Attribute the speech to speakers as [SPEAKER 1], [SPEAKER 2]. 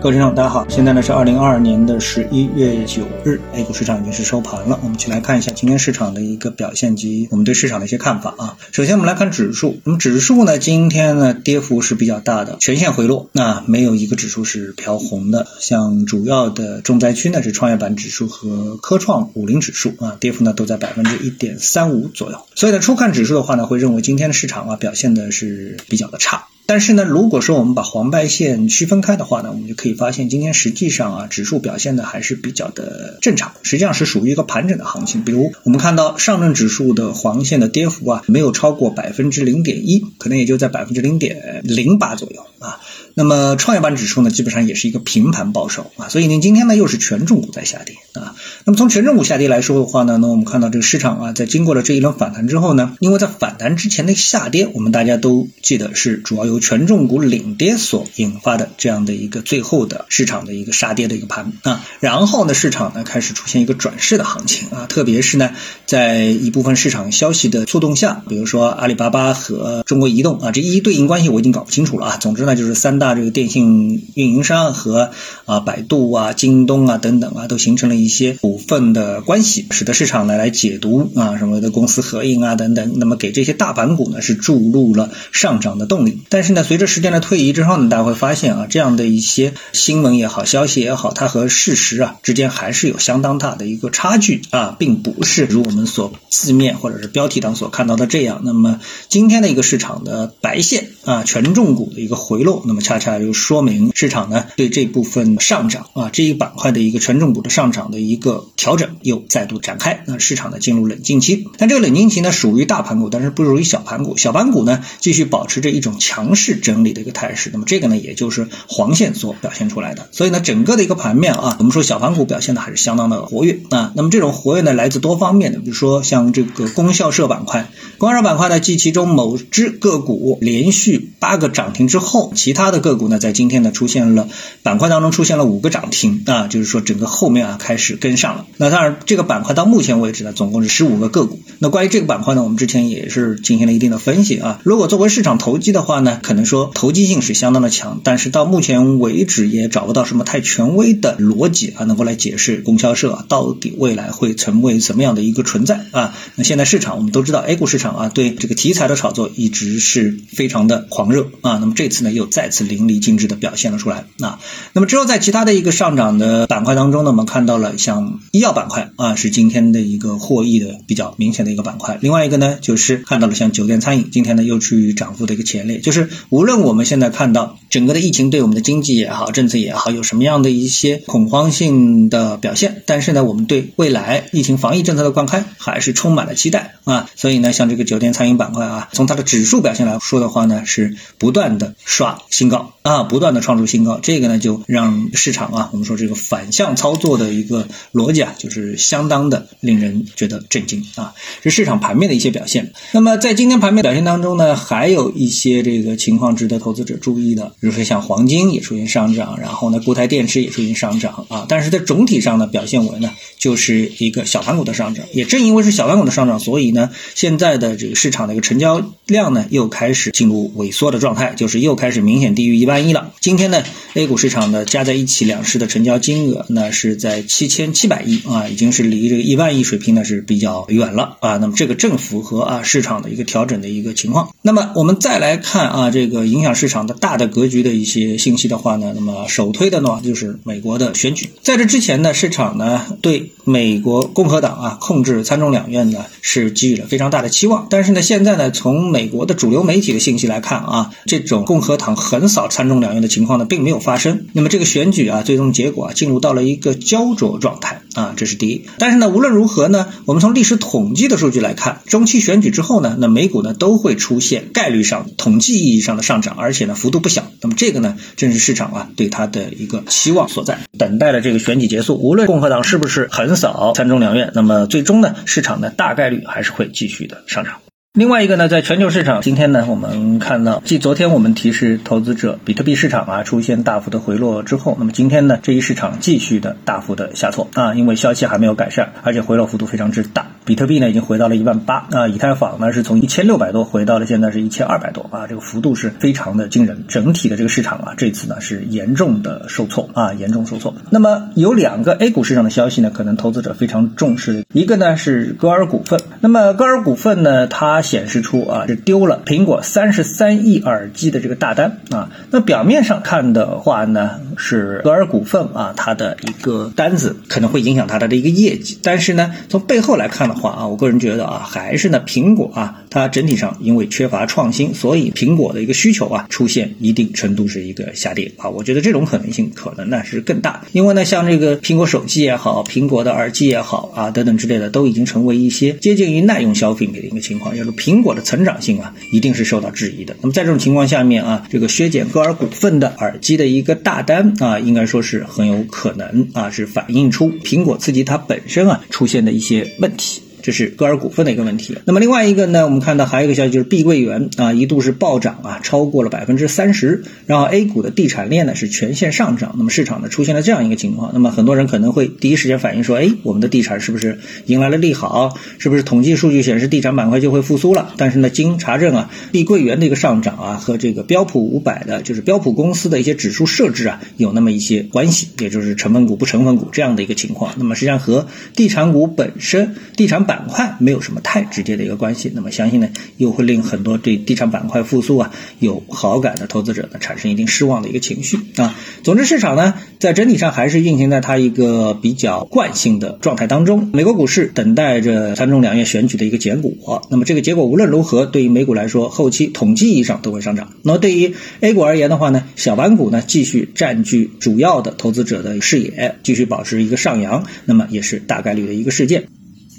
[SPEAKER 1] 各位听众，大家好，现在呢是二零二二年的十一月九日，A 股市场已经是收盘了。我们去来看一下今天市场的一个表现及我们对市场的一些看法啊。首先我们来看指数，那么指数呢今天呢跌幅是比较大的，全线回落，那没有一个指数是飘红的。像主要的重灾区呢是创业板指数和科创五零指数啊，跌幅呢都在百分之一点三五左右。所以呢初看指数的话呢，会认为今天的市场啊表现的是比较的差。但是呢，如果说我们把黄白线区分开的话呢，我们就可以发现，今天实际上啊，指数表现的还是比较的正常，实际上是属于一个盘整的行情。比如我们看到上证指数的黄线的跌幅啊，没有超过百分之零点一，可能也就在百分之零点零八左右啊。那么创业板指数呢，基本上也是一个平盘报收啊。所以呢，今天呢又是权重股在下跌啊。那么从权重股下跌来说的话呢，那我们看到这个市场啊，在经过了这一轮反弹之后呢，因为在反弹之前的下跌，我们大家都记得是主要由权重股领跌所引发的这样的一个最后的市场的一个杀跌的一个盘啊。然后呢，市场呢开始出现一个转势的行情啊，特别是呢，在一部分市场消息的促动下，比如说阿里巴巴和中国移动啊，这一对应关系我已经搞不清楚了啊。总之呢，就是三大。这个电信运营商和啊百度啊、京东啊等等啊，都形成了一些股份的关系，使得市场呢来解读啊什么的公司合营啊等等，那么给这些大盘股呢是注入了上涨的动力。但是呢，随着时间的推移之后呢，大家会发现啊，这样的一些新闻也好、消息也好，它和事实啊之间还是有相当大的一个差距啊，并不是如我们所字面或者是标题党所看到的这样。那么今天的一个市场的白线啊，权重股的一个回回落，那么恰。恰就说明市场呢对这部分上涨啊这一板块的一个权重股的上涨的一个调整又再度展开，那市场呢进入冷静期。但这个冷静期呢属于大盘股，但是不属于小盘股。小盘股呢继续保持着一种强势整理的一个态势。那么这个呢也就是黄线所表现出来的。所以呢整个的一个盘面啊，我们说小盘股表现的还是相当的活跃啊。那么这种活跃呢来自多方面的，比如说像这个供销社板块，供销社板块呢继其中某只个股连续八个涨停之后，其他的。个股呢，在今天呢出现了板块当中出现了五个涨停啊，就是说整个后面啊开始跟上了。那当然，这个板块到目前为止呢，总共是十五个个股。那关于这个板块呢，我们之前也是进行了一定的分析啊。如果作为市场投机的话呢，可能说投机性是相当的强，但是到目前为止也找不到什么太权威的逻辑啊，能够来解释供销社到底未来会成为什么样的一个存在啊。那现在市场我们都知道，A 股市场啊，对这个题材的炒作一直是非常的狂热啊。那么这次呢，又再次。淋漓尽致的表现了出来啊！那么之后在其他的一个上涨的板块当中呢，我们看到了像医药板块啊，是今天的一个获益的比较明显的一个板块。另外一个呢，就是看到了像酒店餐饮，今天呢又处于涨幅的一个前列。就是无论我们现在看到整个的疫情对我们的经济也好，政策也好，有什么样的一些恐慌性的表现，但是呢，我们对未来疫情防疫政策的放开还是充满了期待啊！所以呢，像这个酒店餐饮板块啊，从它的指数表现来说的话呢，是不断的刷新高。啊，不断的创出新高，这个呢就让市场啊，我们说这个反向操作的一个逻辑啊，就是相当的令人觉得震惊啊，是市场盘面的一些表现。那么在今天盘面表现当中呢，还有一些这个情况值得投资者注意的，比如说像黄金也出现上涨，然后呢固态电池也出现上涨啊，但是在总体上呢表现为呢就是一个小盘股的上涨。也正因为是小盘股的上涨，所以呢现在的这个市场的一个成交量呢又开始进入萎缩的状态，就是又开始是明显低于一万亿了。今天呢，A 股市场的加在一起两市的成交金额呢是在七千七百亿啊，已经是离这个一万亿水平呢是比较远了啊。那么这个正符合啊市场的一个调整的一个情况。那么我们再来看啊这个影响市场的大的格局的一些信息的话呢，那么首推的呢就是美国的选举。在这之前呢，市场呢对美国共和党啊控制参众两院呢是给予了非常大的期望。但是呢，现在呢从美国的主流媒体的信息来看啊，这种共和党横扫参众两院的情况呢，并没有发生。那么这个选举啊，最终结果啊，进入到了一个焦灼状态啊，这是第一。但是呢，无论如何呢，我们从历史统计的数据来看，中期选举之后呢，那美股呢都会出现概率上、统计意义上的上涨，而且呢幅度不小。那么这个呢，正是市场啊对它的一个期望所在。等待了这个选举结束，无论共和党是不是横扫参众两院，那么最终呢，市场呢大概率还是会继续的上涨。另外一个呢，在全球市场，今天呢，我们看到，继昨天我们提示投资者比特币市场啊出现大幅的回落之后，那么今天呢，这一市场继续的大幅的下挫啊，因为消息还没有改善，而且回落幅度非常之大。比特币呢已经回到了一万八啊，以太坊呢是从一千六百多回到了现在是一千二百多啊，这个幅度是非常的惊人。整体的这个市场啊，这次呢是严重的受挫啊，严重受挫。那么有两个 A 股市场的消息呢，可能投资者非常重视，一个呢是歌尔股份。那么歌尔股份呢，它显示出啊是丢了苹果三十三亿耳机的这个大单啊。那表面上看的话呢，是歌尔股份啊，它的一个单子可能会影响它的的一个业绩，但是呢，从背后来看呢话啊，我个人觉得啊，还是呢苹果啊，它整体上因为缺乏创新，所以苹果的一个需求啊出现一定程度是一个下跌啊。我觉得这种可能性可能呢是更大，因为呢像这个苹果手机也好，苹果的耳机也好啊等等之类的，都已经成为一些接近于耐用消费品的一个情况，就是苹果的成长性啊一定是受到质疑的。那么在这种情况下面啊，这个削减歌尔股份的耳机的一个大单啊，应该说是很有可能啊是反映出苹果自己它本身啊出现的一些问题。这是歌尔股份的一个问题。那么另外一个呢，我们看到还有一个消息就是碧桂园啊一度是暴涨啊，超过了百分之三十。然后 A 股的地产链呢是全线上涨，那么市场呢出现了这样一个情况。那么很多人可能会第一时间反应说，哎，我们的地产是不是迎来了利好？是不是统计数据显示地产板块就会复苏了？但是呢，经查证啊，碧桂园的一个上涨啊和这个标普五百的，就是标普公司的一些指数设置啊有那么一些关系，也就是成分股不成分股这样的一个情况。那么实际上和地产股本身地产板块没有什么太直接的一个关系，那么相信呢，又会令很多对地产板块复苏啊有好感的投资者呢产生一定失望的一个情绪啊。总之，市场呢在整体上还是运行在它一个比较惯性的状态当中。美国股市等待着参众两院选举的一个结果，那么这个结果无论如何，对于美股来说，后期统计意义上都会上涨。那么对于 A 股而言的话呢，小板股呢继续占据主要的投资者的视野，继续保持一个上扬，那么也是大概率的一个事件。